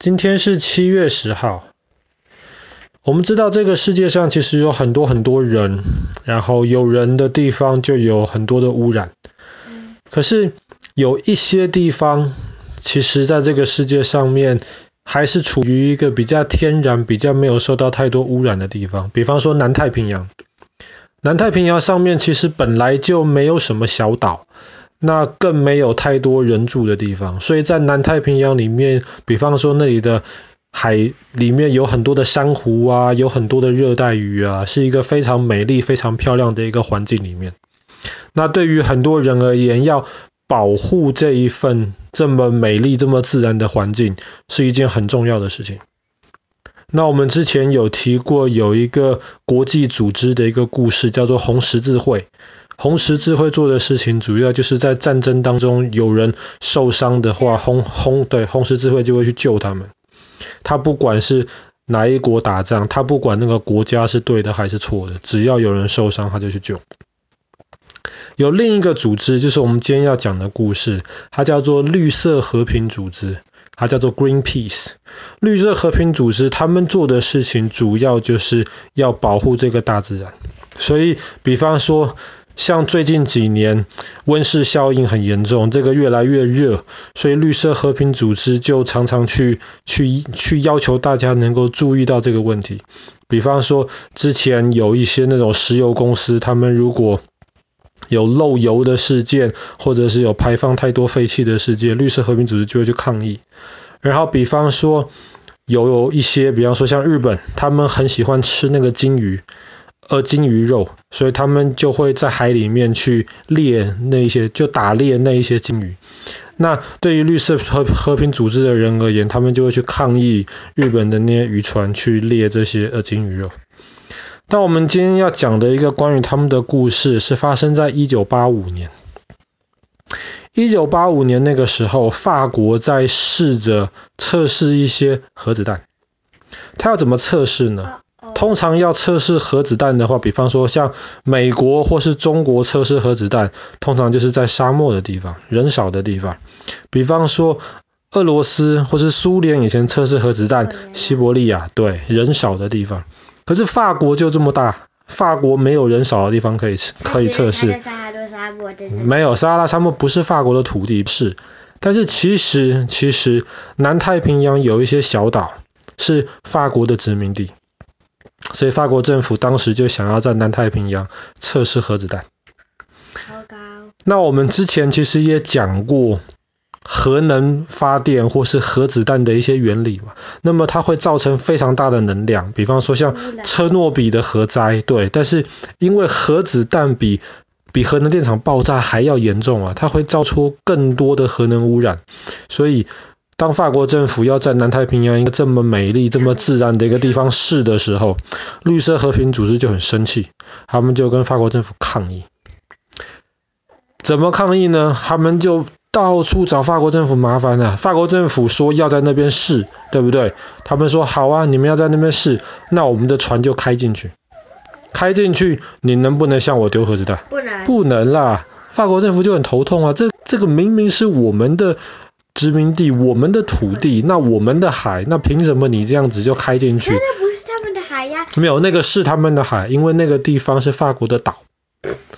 今天是七月十号。我们知道这个世界上其实有很多很多人，然后有人的地方就有很多的污染。可是有一些地方，其实在这个世界上面还是处于一个比较天然、比较没有受到太多污染的地方。比方说南太平洋，南太平洋上面其实本来就没有什么小岛。那更没有太多人住的地方，所以在南太平洋里面，比方说那里的海里面有很多的珊瑚啊，有很多的热带鱼啊，是一个非常美丽、非常漂亮的一个环境里面。那对于很多人而言，要保护这一份这么美丽、这么自然的环境，是一件很重要的事情。那我们之前有提过，有一个国际组织的一个故事，叫做红十字会。红十字会做的事情，主要就是在战争当中有人受伤的话，红红对红十字会就会去救他们。他不管是哪一国打仗，他不管那个国家是对的还是错的，只要有人受伤，他就去救。有另一个组织，就是我们今天要讲的故事，它叫做绿色和平组织，它叫做 Greenpeace。绿色和平组织他们做的事情，主要就是要保护这个大自然。所以，比方说。像最近几年温室效应很严重，这个越来越热，所以绿色和平组织就常常去去去要求大家能够注意到这个问题。比方说，之前有一些那种石油公司，他们如果有漏油的事件，或者是有排放太多废气的事件，绿色和平组织就会去抗议。然后，比方说有有一些，比方说像日本，他们很喜欢吃那个鲸鱼。呃，鲸鱼肉，所以他们就会在海里面去猎那一些，就打猎那一些鲸鱼。那对于绿色和和平组织的人而言，他们就会去抗议日本的那些渔船去猎这些呃鲸鱼肉。那我们今天要讲的一个关于他们的故事，是发生在一九八五年。一九八五年那个时候，法国在试着测试一些核子弹。他要怎么测试呢？通常要测试核子弹的话，比方说像美国或是中国测试核子弹，通常就是在沙漠的地方，人少的地方。比方说俄罗斯或是苏联以前测试核子弹，西伯利亚，对，人少的地方。可是法国就这么大，法国没有人少的地方可以可以测试。没有，撒哈拉沙漠不是法国的土地，是。但是其实其实南太平洋有一些小岛是法国的殖民地。所以法国政府当时就想要在南太平洋测试核子弹。那我们之前其实也讲过核能发电或是核子弹的一些原理嘛。那么它会造成非常大的能量，比方说像车诺比的核灾，对。但是因为核子弹比比核能电厂爆炸还要严重啊，它会造出更多的核能污染，所以。当法国政府要在南太平洋一个这么美丽、这么自然的一个地方试的时候，绿色和平组织就很生气，他们就跟法国政府抗议。怎么抗议呢？他们就到处找法国政府麻烦了。法国政府说要在那边试，对不对？他们说好啊，你们要在那边试，那我们的船就开进去。开进去，你能不能向我丢核子弹？不能，不能啦。法国政府就很头痛啊，这这个明明是我们的。殖民地，我们的土地，那我们的海，那凭什么你这样子就开进去？那不是他们的海呀。没有，那个是他们的海，因为那个地方是法国的岛，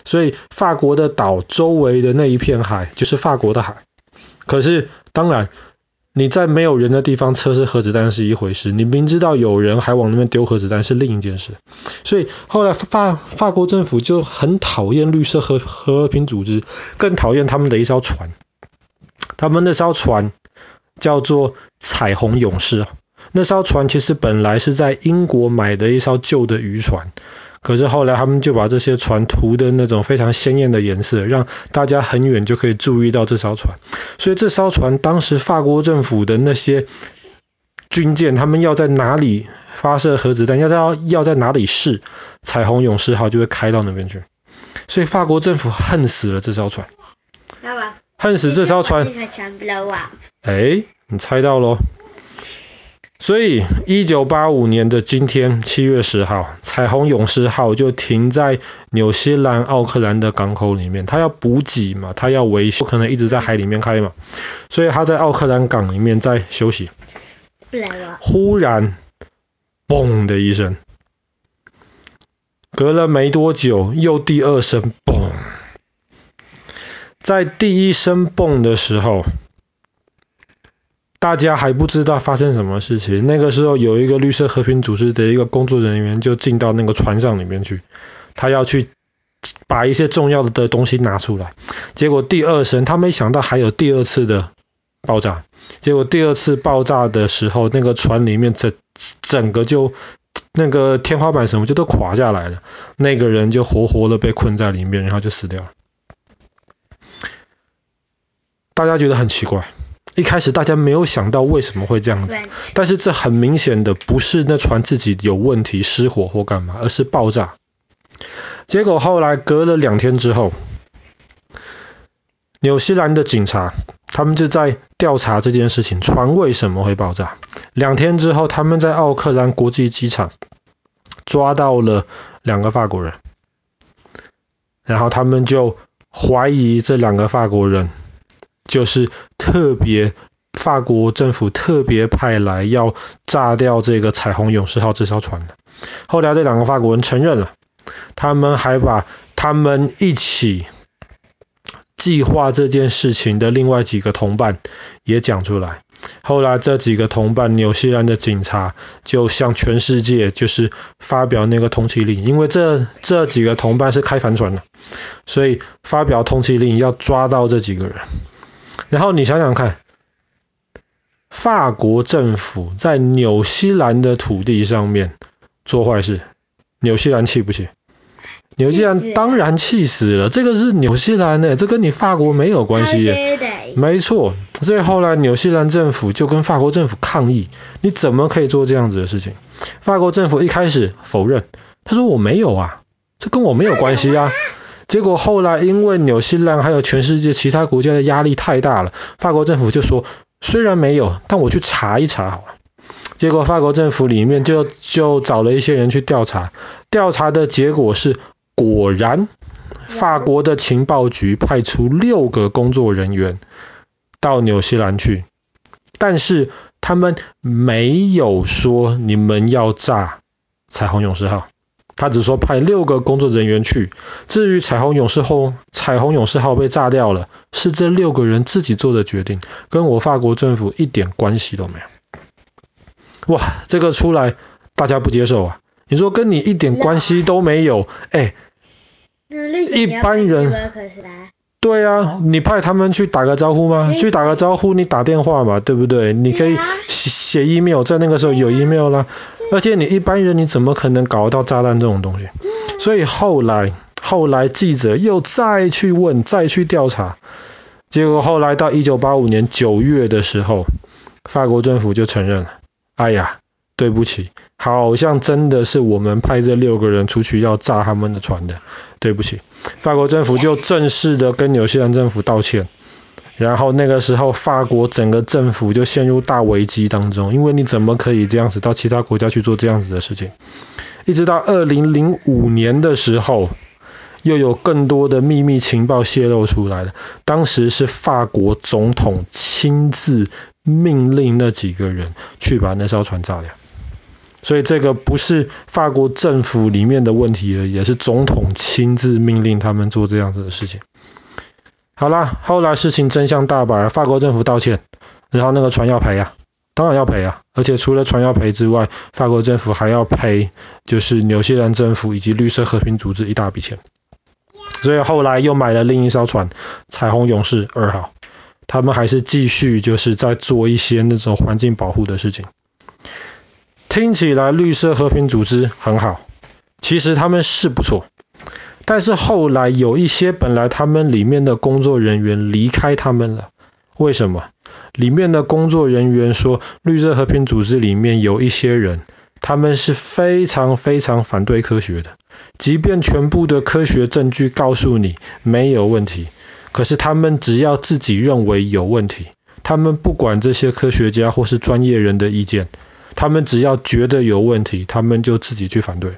所以法国的岛周围的那一片海就是法国的海。可是，当然，你在没有人的地方测试核子弹是一回事，你明知道有人还往那边丢核子弹是另一件事。所以后来法法国政府就很讨厌绿色和和平组织，更讨厌他们的一艘船。他们那艘船叫做彩虹勇士，那艘船其实本来是在英国买的一艘旧的渔船，可是后来他们就把这些船涂的那种非常鲜艳的颜色，让大家很远就可以注意到这艘船。所以这艘船当时法国政府的那些军舰，他们要在哪里发射核子弹，要在要在哪里试，彩虹勇士号就会开到那边去。所以法国政府恨死了这艘船。恨死这艘船！哎，你猜到喽。所以，一九八五年的今天，七月十号，彩虹勇士号就停在纽西兰奥克兰的港口里面。它要补给嘛，它要维修，不可能一直在海里面开嘛。所以，它在奥克兰港里面在休息。忽然，嘣的一声，隔了没多久，又第二声嘣。在第一声嘣的时候，大家还不知道发生什么事情。那个时候，有一个绿色和平组织的一个工作人员就进到那个船上里面去，他要去把一些重要的东西拿出来。结果第二声，他没想到还有第二次的爆炸。结果第二次爆炸的时候，那个船里面整整个就那个天花板什么就都垮下来了，那个人就活活的被困在里面，然后就死掉了。大家觉得很奇怪。一开始大家没有想到为什么会这样子，但是这很明显的不是那船自己有问题失火或干嘛，而是爆炸。结果后来隔了两天之后，纽西兰的警察他们就在调查这件事情，船为什么会爆炸。两天之后，他们在奥克兰国际机场抓到了两个法国人，然后他们就怀疑这两个法国人。就是特别法国政府特别派来要炸掉这个彩虹勇士号这艘船的。后来这两个法国人承认了，他们还把他们一起计划这件事情的另外几个同伴也讲出来。后来这几个同伴，纽西兰的警察就向全世界就是发表那个通缉令，因为这这几个同伴是开帆船的，所以发表通缉令要抓到这几个人。然后你想想看，法国政府在纽西兰的土地上面做坏事，纽西兰气不气？纽西兰当然气死了。这个是纽西兰的，这跟你法国没有关系耶。没错，所以后来纽西兰政府就跟法国政府抗议：你怎么可以做这样子的事情？法国政府一开始否认，他说我没有啊，这跟我没有关系啊。结果后来，因为纽西兰还有全世界其他国家的压力太大了，法国政府就说，虽然没有，但我去查一查好了。结果法国政府里面就就找了一些人去调查，调查的结果是，果然，法国的情报局派出六个工作人员到纽西兰去，但是他们没有说你们要炸彩虹勇士号。他只说派六个工作人员去，至于彩虹勇士后，彩虹勇士号被炸掉了，是这六个人自己做的决定，跟我法国政府一点关系都没有。哇，这个出来大家不接受啊！你说跟你一点关系都没有，哎，一般人。对啊，你派他们去打个招呼吗？去打个招呼，你打电话嘛，对不对？你可以写 email，在那个时候有 email 啦。而且你一般人你怎么可能搞得到炸弹这种东西？所以后来，后来记者又再去问，再去调查，结果后来到一九八五年九月的时候，法国政府就承认了。哎呀，对不起，好像真的是我们派这六个人出去要炸他们的船的，对不起。法国政府就正式的跟纽西兰政府道歉，然后那个时候法国整个政府就陷入大危机当中，因为你怎么可以这样子到其他国家去做这样子的事情？一直到二零零五年的时候，又有更多的秘密情报泄露出来了，当时是法国总统亲自命令那几个人去把那艘船炸掉。所以这个不是法国政府里面的问题而已，也是总统亲自命令他们做这样子的事情。好啦，后来事情真相大白，法国政府道歉，然后那个船要赔啊，当然要赔啊，而且除了船要赔之外，法国政府还要赔，就是纽西兰政府以及绿色和平组织一大笔钱。所以后来又买了另一艘船，彩虹勇士二号，他们还是继续就是在做一些那种环境保护的事情。听起来绿色和平组织很好，其实他们是不错，但是后来有一些本来他们里面的工作人员离开他们了，为什么？里面的工作人员说，绿色和平组织里面有一些人，他们是非常非常反对科学的，即便全部的科学证据告诉你没有问题，可是他们只要自己认为有问题，他们不管这些科学家或是专业人的意见。他们只要觉得有问题，他们就自己去反对。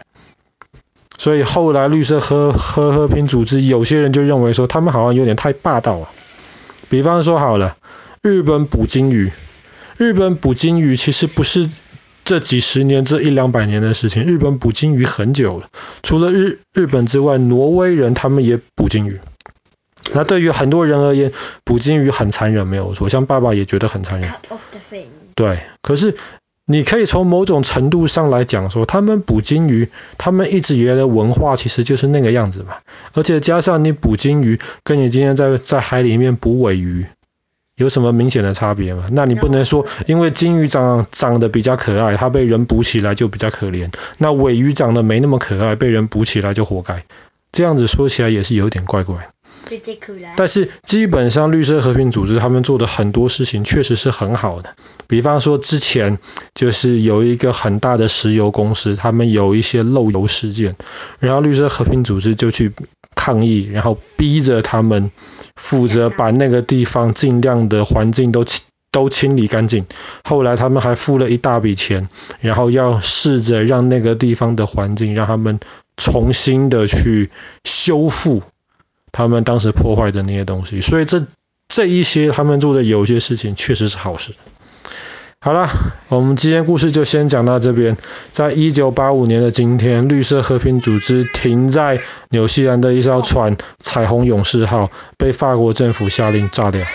所以后来绿色和和和平组织有些人就认为说，他们好像有点太霸道了。比方说好了，日本捕鲸鱼，日本捕鲸鱼其实不是这几十年、这一两百年的事情，日本捕鲸鱼很久了。除了日日本之外，挪威人他们也捕鲸鱼。那对于很多人而言，捕鲸鱼很残忍，没有错。像爸爸也觉得很残忍。对，可是你可以从某种程度上来讲说，他们捕鲸鱼，他们一直以来的文化其实就是那个样子嘛。而且加上你捕鲸鱼，跟你今天在在海里面捕尾鱼，有什么明显的差别吗？那你不能说，因为鲸鱼长长得比较可爱，它被人捕起来就比较可怜。那尾鱼长得没那么可爱，被人捕起来就活该。这样子说起来也是有点怪怪。但是基本上绿色和平组织他们做的很多事情确实是很好的，比方说之前就是有一个很大的石油公司，他们有一些漏油事件，然后绿色和平组织就去抗议，然后逼着他们负责把那个地方尽量的环境都清都清理干净。后来他们还付了一大笔钱，然后要试着让那个地方的环境让他们重新的去修复。他们当时破坏的那些东西，所以这这一些他们做的有些事情确实是好事。好了，我们今天故事就先讲到这边。在一九八五年的今天，绿色和平组织停在纽西兰的一艘船“彩虹勇士号”被法国政府下令炸掉。